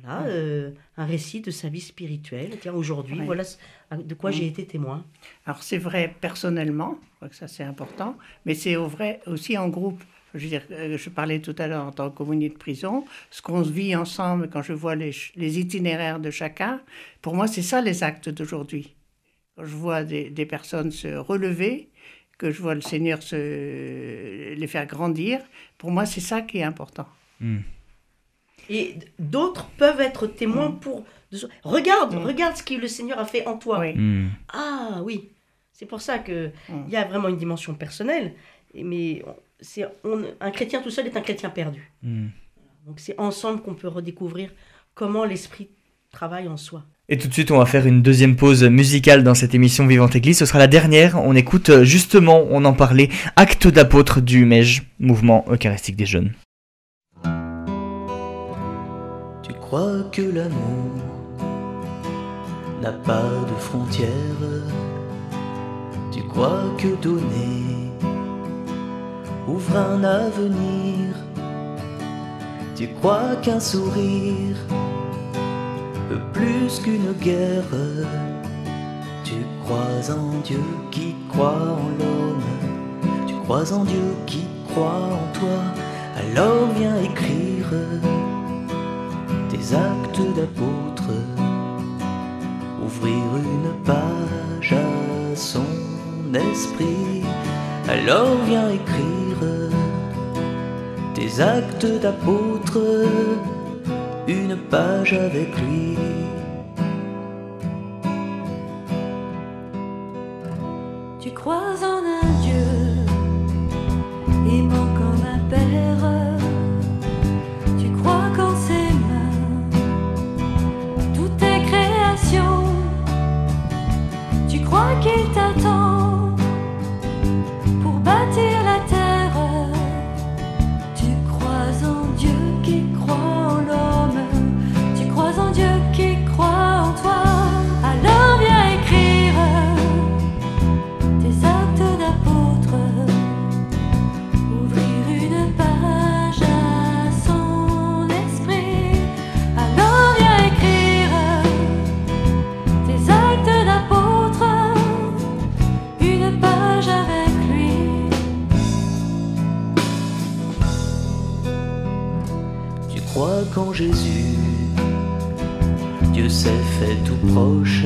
voilà, euh, un récit de sa vie spirituelle. Tiens, aujourd'hui, voilà de quoi j'ai été témoin. Alors c'est vrai personnellement, je crois que ça c'est important, mais c'est vrai aussi en groupe. Je, veux dire, euh, je parlais tout à l'heure en tant que communauté de prison, ce qu'on vit ensemble quand je vois les, les, itinéraires de chacun, pour moi c'est ça les actes d'aujourd'hui. Quand je vois des, des, personnes se relever, que je vois le Seigneur se, les faire grandir, pour moi c'est ça qui est important. Hmm. Et d'autres peuvent être témoins mm. pour. Regarde, mm. regarde ce que le Seigneur a fait en toi. Mm. Ah oui, c'est pour ça que il y a vraiment une dimension personnelle. Mais c'est un chrétien tout seul est un chrétien perdu. Donc c'est ensemble qu'on peut redécouvrir comment l'esprit travaille en soi. Et tout de suite, on va faire une deuxième pause musicale dans cette émission Vivante Église. Ce sera la dernière. On écoute euh, justement, on en parlait, Acte d'apôtre du MEJ, mouvement eucharistique des jeunes. Crois que l'amour n'a pas de frontières. Tu crois que donner ouvre un avenir. Tu crois qu'un sourire peut plus qu'une guerre. Tu crois en Dieu qui croit en l'homme. Tu crois en Dieu qui croit en toi. Alors viens écrire tes actes d'apôtre, ouvrir une page à son esprit, alors viens écrire tes actes d'apôtre, une page avec lui. Tu crois en un Dieu, aimant comme un père. Tu crois qu'il qu'en Jésus, Dieu s'est fait tout proche.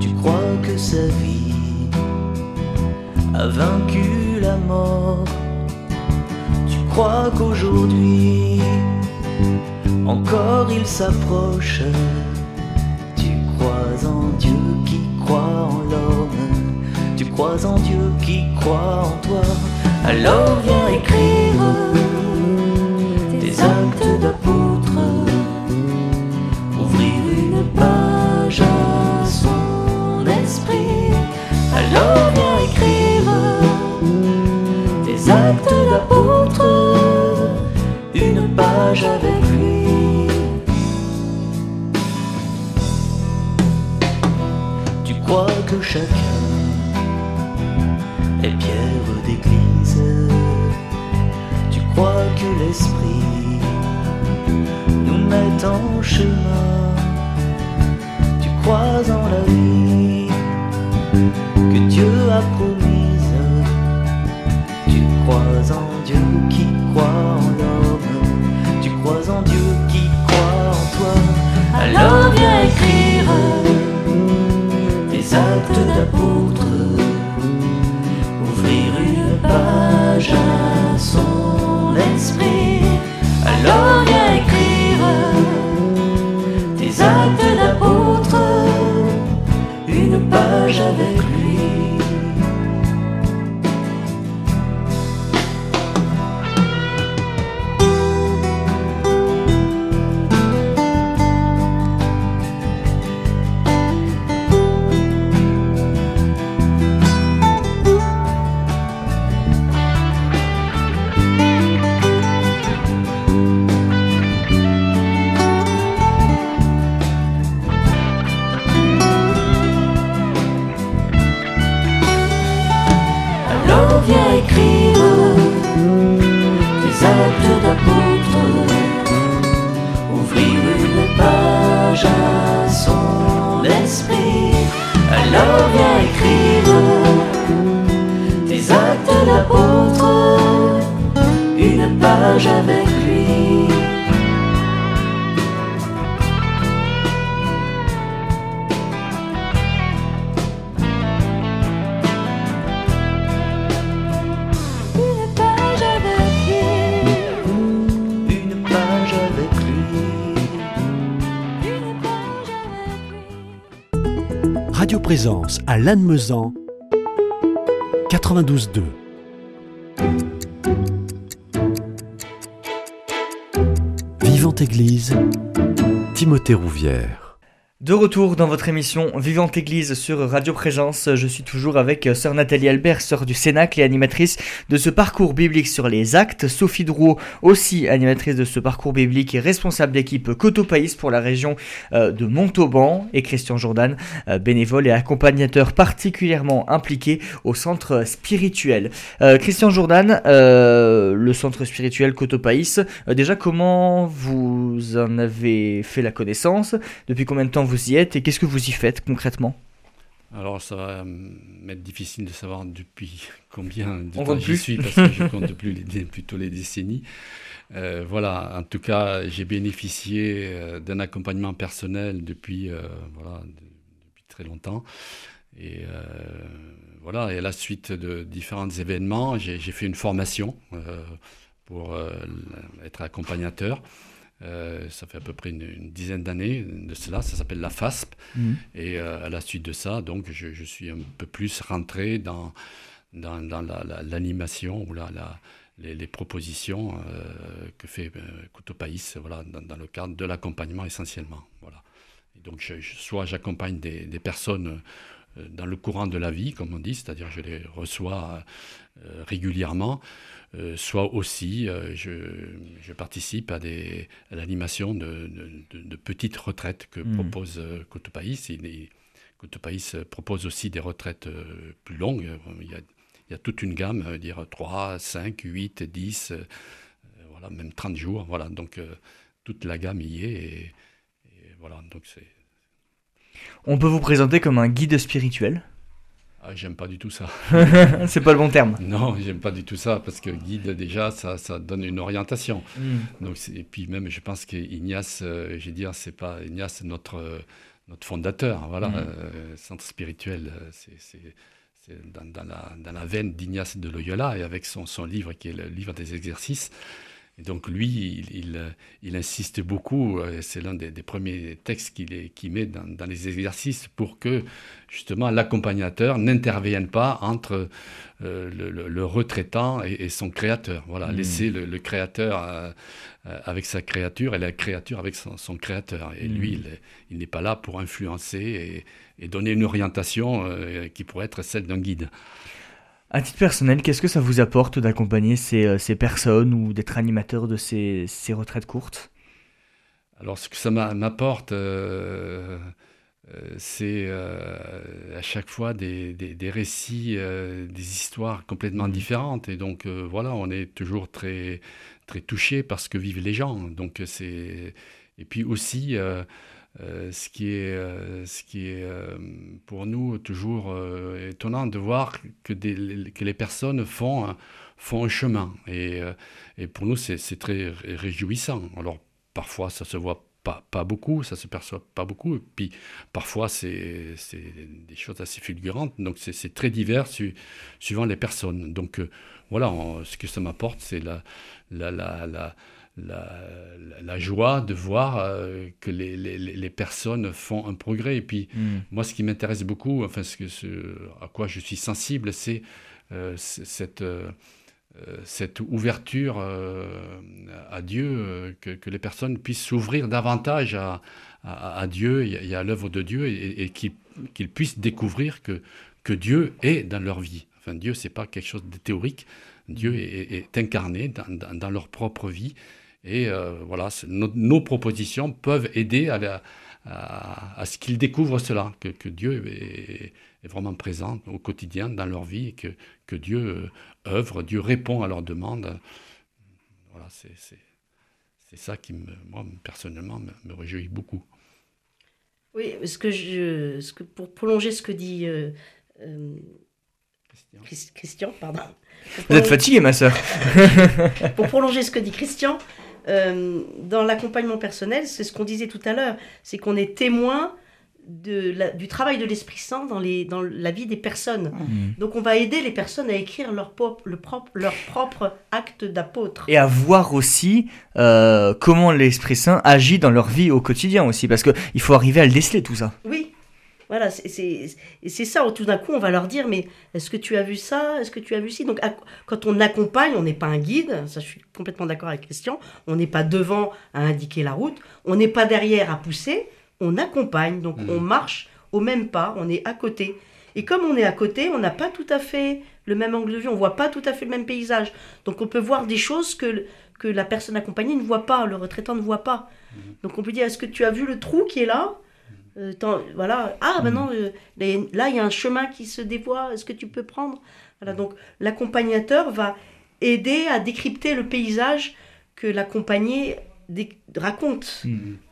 Tu crois que sa vie a vaincu la mort? Tu crois qu'aujourd'hui, encore il s'approche? Tu crois en Dieu qui croit en l'homme? Tu crois en Dieu qui croit en toi? Alors viens écrire une page avec lui. Tu crois que chacun est pierre d'église? Tu crois que l'esprit nous met en chemin? Tu crois en la vie que Dieu a promise? Page Présence à Lannemezan 92.2. Vivante Église, Timothée Rouvière. De retour dans votre émission Vivante Église sur Radio Présence, je suis toujours avec euh, sœur Nathalie Albert, sœur du Cénacle et animatrice de ce parcours biblique sur les actes. Sophie Drouot, aussi animatrice de ce parcours biblique et responsable d'équipe Cotopaïs pour la région euh, de Montauban. Et Christian Jordan, euh, bénévole et accompagnateur particulièrement impliqué au centre spirituel. Christian Jordan, euh, le centre spirituel Cotopaïs, euh, déjà comment vous en avez fait la connaissance? Depuis combien de temps vous y êtes et qu'est-ce que vous y faites concrètement? Alors ça va m'être difficile de savoir depuis combien de On temps j'y suis parce que je compte plus les, plutôt les décennies. Euh, voilà, en tout cas, j'ai bénéficié euh, d'un accompagnement personnel depuis, euh, voilà, de- depuis très longtemps. Et euh, voilà, et à la suite de différents événements, j'ai fait une formation euh, pour euh, être accompagnateur. Euh, ça fait à peu près une, une dizaine d'années de cela. Ça s'appelle la FASP. Mhm. Et euh, à la suite de ça, donc, je, je suis un peu plus rentré dans, dans, dans la- la- l'animation ou la, la- les, les propositions euh, que fait euh, Couteau Païs, voilà, dans, dans le cadre de l'accompagnement essentiellement. Voilà. Et donc, je- je- soit j'accompagne des, des personnes dans le courant de la vie, comme on dit, c'est-à-dire je les reçois régulièrement, euh, soit aussi euh, je, je participe à, des, à l'animation de, de- de- petites retraites que Mhm. propose euh, Couteau Païs. Il est- Couteau Païs euh, propose aussi des retraites euh, plus longues. Il y a, il y a toute une gamme, euh, dire 3, 5, 8, 10, euh, euh, voilà, même 30 jours. Voilà, donc toute la gamme y est. Et, et voilà, donc c'est. On peut vous présenter comme un guide spirituel? Ah, j'aime pas du tout ça. c'est pas le bon terme. Non, j'aime pas du tout ça parce que guide déjà, ça, ça donne une orientation. Donc, c'est- et puis même, je pense que Ignace, euh, j'ai dit, c'est pas Ignace, notre euh, notre fondateur, voilà, Mhm. euh, centre spirituel, euh, c'est dans, dans la, dans la veine d'Ignace de Loyola et avec son, son livre qui est le livre des exercices. Et donc lui, il, il, euh, il insiste beaucoup, euh, c'est l'un des, des premiers textes qu'il met dans, dans les exercices pour que justement l'accompagnateur n'intervienne pas entre euh, le, le- le retraitant et, et son créateur. Voilà, Mhm. laisser le, le créateur avec sa créature et la créature avec son, son créateur. Et lui, il, il n'est pas là pour influencer et, et donner une orientation euh, qui pourrait être celle d'un guide. À titre personnel, qu'est-ce que ça vous apporte d'accompagner ces, euh, ces personnes ou d'être animateur de ces, ces retraites courtes? Alors, ce que ça m'a- m'apporte, euh, euh, c'est euh, à chaque fois des, des- des récits, des histoires complètement Mhm. différentes. Et donc, voilà, on est toujours très, très touché par ce que vivent les gens. Donc, c'est... Et puis aussi, euh, ce qui est, euh, ce qui est euh, pour nous toujours étonnant de voir que, des- que les personnes font, font un chemin. Et, et pour nous, c'est très ré- réjouissant. Alors, parfois, ça se voit pas, pas beaucoup, ça se perçoit pas beaucoup. Et puis, parfois, c'est des choses assez fulgurantes. Donc, c'est- très divers su- suivant les personnes. Donc, voilà, ce que ça m'apporte, c'est la, la, la, la, la- la joie de voir euh, que les, les, les personnes font un progrès. Et puis, moi, ce qui m'intéresse beaucoup, enfin, ce que, ce, à quoi je suis sensible, c'est euh, cette, euh, cette ouverture à Dieu, que, que les personnes puissent s'ouvrir davantage à, à, à Dieu et, à l'œuvre de Dieu et, et qu'ils puissent découvrir que, que Dieu est dans leur vie. Enfin, Dieu, c'est pas quelque chose de théorique. Dieu est, est- est incarné dans, dans- dans leur propre vie. Et euh, voilà, nos, nos propositions peuvent aider à, la- à, à ce qu'ils découvrent cela, que, que Dieu est, est vraiment présent au quotidien dans leur vie et que, que Dieu euh, œuvre, Dieu répond à leurs demandes. Voilà, c'est ça qui, me, moi, personnellement, me, me réjouit beaucoup. Oui, ce que je, ce que, pour prolonger ce que dit euh, euh, Christian. Chris- Christian, pardon. Vous êtes fatigué, ma sœur Pour prolonger ce que dit Christian, euh, dans l'accompagnement personnel, c'est ce qu'on disait tout à l'heure, c'est qu'on est témoin de la- du travail de l'Esprit Saint dans, les, dans la vie des personnes. Donc on va aider les personnes à écrire leur, pop- le propre, leur propre acte d'apôtre. Et à voir aussi euh, comment l'Esprit Saint agit dans leur vie au quotidien aussi, parce qu'il faut arriver à le déceler tout ça. Oui, voilà, c'est- ça, tout d'un coup on va leur dire, mais est-ce que tu as vu ça? Est-ce que tu as vu ci? Donc à- quand on accompagne, on n'est pas un guide, ça je suis complètement d'accord avec Christian, on n'est pas devant à indiquer la route, on n'est pas derrière à pousser, on accompagne, donc Mhm. on marche au même pas, on est à côté. Et comme on est à côté, on n'a pas tout à fait le même angle de vue, on voit pas tout à fait le même paysage. Donc on peut voir des choses que, que la personne accompagnée ne voit pas, le retraitant ne voit pas. Donc on peut dire, est-ce que tu as vu le trou qui est là? Euh, Voilà, ah ben non, euh, là il y a un chemin qui se dévoie, est-ce que tu peux prendre? Voilà, donc l'accompagnateur va aider à décrypter le paysage que l'accompagné raconte.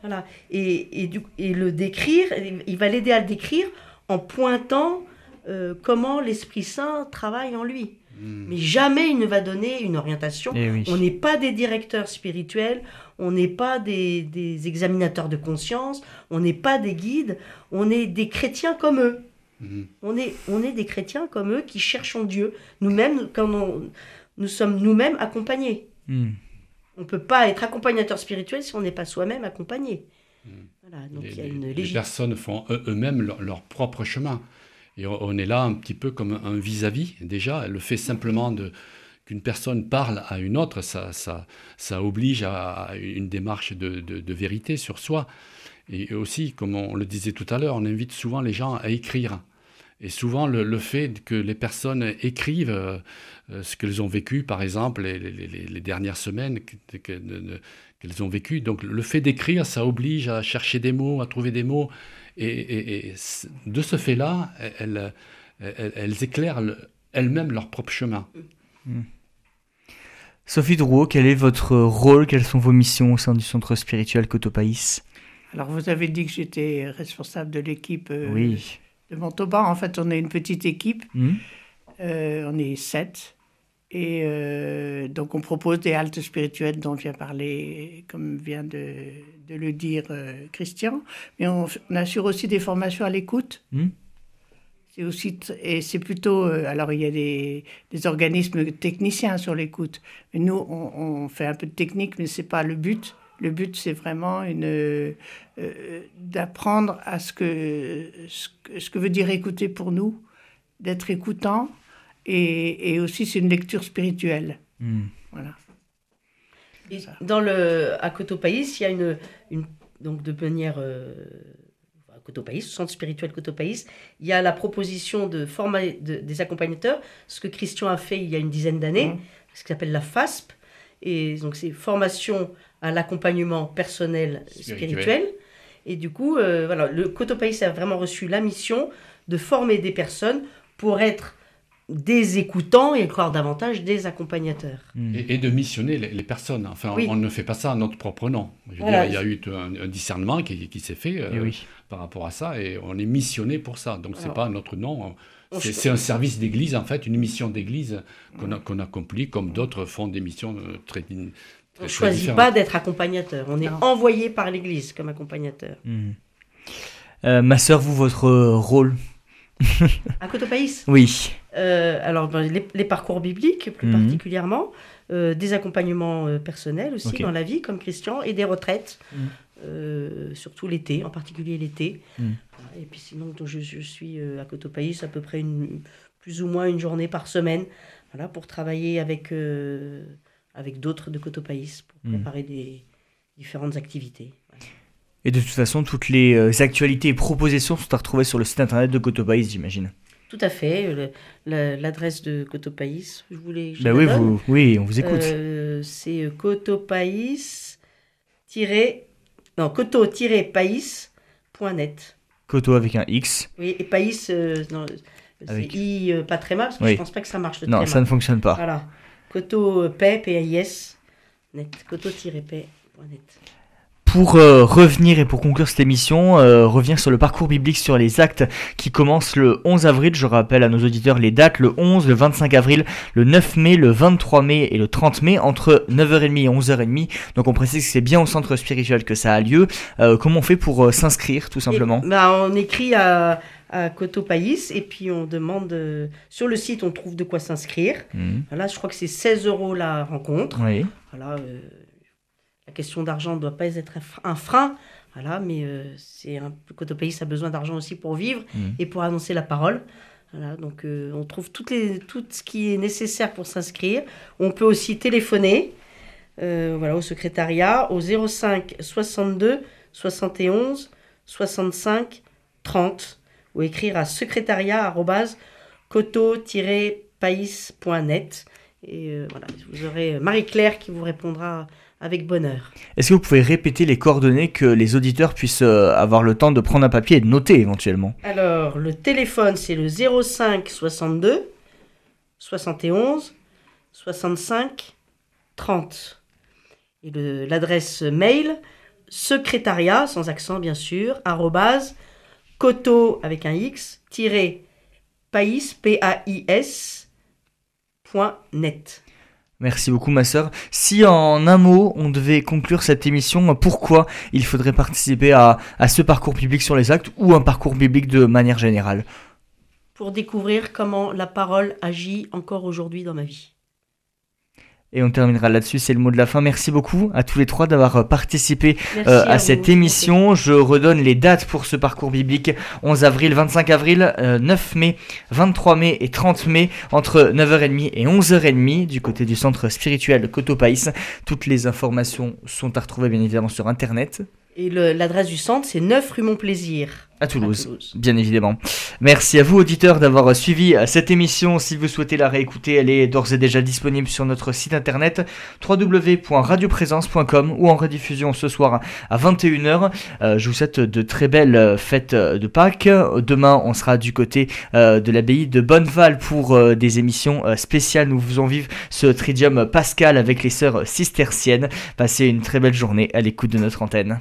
Voilà. Et, et, du- et le décrire, il va l'aider à le décrire en pointant euh, comment l'Esprit Saint travaille en lui. Hmm. Mais jamais il ne va donner une orientation. Eh oui. On n'est pas des directeurs spirituels, on n'est pas des, des examinateurs de conscience, on n'est pas des guides, on est des chrétiens comme eux. Mhm. On est, on est des chrétiens comme eux qui cherchons Dieu. Nous-mêmes, quand on- nous sommes nous-mêmes accompagnés. Hmm. On ne peut pas être accompagnateur spirituel si on n'est pas soi-même accompagné. Voilà, donc les, il y a les- une les légitime. personnes font eux- eux-mêmes leur, leur propre chemin. Et on, est là un petit peu comme un vis-à-vis, déjà. Le fait simplement qu'une personne parle à une autre, ça, oblige à, une démarche de, vérité sur soi. Et aussi, comme on le disait tout à l'heure, on invite souvent les gens à écrire. Et souvent, le, fait que les personnes écrivent euh, ce qu'elles ont vécu, par exemple, les, dernières semaines qu'elles ont vécues. Donc, le fait d'écrire, ça oblige à chercher des mots, à trouver des mots. Et, et- et c- de ce fait-là, elles, elles- elles éclairent le- elles-mêmes leur propre chemin. Sophie Drouot, quel est votre rôle? Quelles sont vos missions au sein du centre spirituel Cotopaïs? Alors, vous avez dit que j'étais responsable de l'équipe euh, Oui. de Montauban. En fait, on est une petite équipe. Hmm. Euh, on est sept. Et euh, donc, on propose des haltes spirituelles dont vient parler, comme vient de, de le dire euh, Christian. Mais on, on assure aussi des formations à l'écoute. Hmm. C'est aussi et c'est plutôt euh, alors il y a des, des organismes techniciens sur l'écoute. Mais nous, on, on fait un peu de technique, mais c'est pas le but. Le but, c'est vraiment une d'apprendre à ce que, ce que ce que veut dire écouter pour nous, d'être écoutant, et, et aussi c'est une lecture spirituelle. Hmm. Voilà. Et dans le, à Cotopaïs, il y a une, une donc de manière euh, à Cotopaïs, au centre spirituel Cotopaïs, il y a la proposition de former de- des accompagnateurs, ce que Christian a fait il y a une dizaine d'années, Mhm. ce qui s'appelle la FASP, et donc c'est formation à l'accompagnement personnel spirituel. Spirituel. Et du coup, euh, voilà, le Cotopaïs a vraiment reçu la mission de former des personnes pour être des écoutants et encore davantage des accompagnateurs. Hmm. Et, et de missionner les, les personnes. Enfin, Oui. on, on ne fait pas ça à notre propre nom. Je veux Voilà. dire, il y a eu un, un discernement qui, qui s'est fait euh, Eh oui. par rapport à ça, et on est missionné pour ça. Donc, c'est Alors, pas notre nom. C'est un service d'église, en fait, une mission d'église qu'on a- qu'on accomplit, comme d'autres font des missions euh, très, très, On ne choisit différentes. pas d'être accompagnateur, on est Non. envoyé par l'Église comme accompagnateur. Hmm. Euh, ma sœur, vous, votre euh, rôle? À Cotopaïs, Oui. Euh, alors ben, les, les parcours bibliques plus Mhm. particulièrement, euh, des accompagnements euh, personnels aussi dans la vie comme Christian et des retraites, Mhm. surtout l'été, en particulier l'été. Mhm. Et puis sinon, je, je suis à Cotopaïs à peu près une, plus ou moins une journée par semaine, voilà, pour travailler avec, avec d'autres de Cotopaïs pour préparer des différentes activités. Et de toute façon, toutes les actualités et propositions sont à retrouver sur le site internet de Cotopaïs, j'imagine. Tout à fait. euh, L'adresse de Cotopaïs, je voulais. je Bah oui, vous, oui, on vous écoute. Euh, c'est euh, cotopaïs non coto-païs.net. Coto avec un X. Oui, et païs, euh, non, c'est Avec- i euh, pas tréma parce que Oui. je pense pas que ça marche le Non, tréma. ça ne fonctionne pas. Voilà. Coto paix, p-a-i-s net. Coto-paix.net. Pour euh, revenir et pour conclure cette émission, euh, revenir sur le parcours biblique sur les actes qui commence le 11 avril. Je rappelle à nos auditeurs les dates le 11, le 25 avril, le 9 mai, le 23 mai et le 30 mai entre 9h30 et 11h30. Donc on précise que c'est bien au centre spirituel que ça a lieu. Euh, comment on fait pour euh, s'inscrire tout simplement? Et, bah, on écrit à, à Cotopaïs et puis on demande. euh, sur le site, on trouve de quoi s'inscrire. Mhm. Voilà, je crois que c'est 16 euros la rencontre. Oui. Voilà, euh, la question d'argent ne doit pas être un fre- un frein. Voilà, mais euh, c'est un le Cotopaïs a besoin d'argent aussi pour vivre Mhm. et pour annoncer la parole. Voilà, donc euh, on trouve toutes les, tout ce qui est nécessaire pour s'inscrire. On peut aussi téléphoner euh, voilà, au secrétariat au 05 62 71 65 30 ou écrire à secrétariat-coto-païs.net. Et euh, voilà, vous aurez Marie-Claire qui vous répondra avec bonheur. Est-ce que vous pouvez répéter les coordonnées que les auditeurs puissent euh, avoir le temps de prendre un papier et de noter éventuellement? Alors, le téléphone, c'est le 05 62 71 65 30. Et l'adresse mail, secrétariat, sans accent bien sûr, arrobase, coteau avec un X, tiré P-A-I-S, point net. Merci beaucoup ma sœur. Si en un mot on devait conclure cette émission, pourquoi il faudrait participer à, à ce parcours biblique sur les actes ou un parcours biblique de manière générale? Pour découvrir comment la parole agit encore aujourd'hui dans ma vie. Et on terminera là-dessus, c'est le mot de la fin. Merci beaucoup à tous les trois d'avoir euh, participé euh, à cette émission. Je redonne les dates pour ce parcours biblique. 11 avril, 25 avril, euh, 9 mai, 23 mai et 30 mai, entre 9h30 et 11h30 du côté du centre spirituel Cotopaïs. Toutes les informations sont à retrouver bien évidemment sur Internet. Et l'adresse du centre, c'est 9 rue Montplaisir. À Toulouse, bien évidemment. Merci à vous, auditeurs, d'avoir suivi euh, cette émission. Si vous souhaitez la réécouter, elle est d'ores et déjà disponible sur notre site internet www.radioprésence.com ou en rediffusion ce soir à 21h. Euh, je vous souhaite de très belles euh, fêtes de Pâques. Demain, on sera du côté euh, de l'abbaye de Bonneval pour euh, des émissions spéciales. Nous faisons vivre ce tridium pascal avec les sœurs cisterciennes. Passez une très belle journée à l'écoute de notre antenne.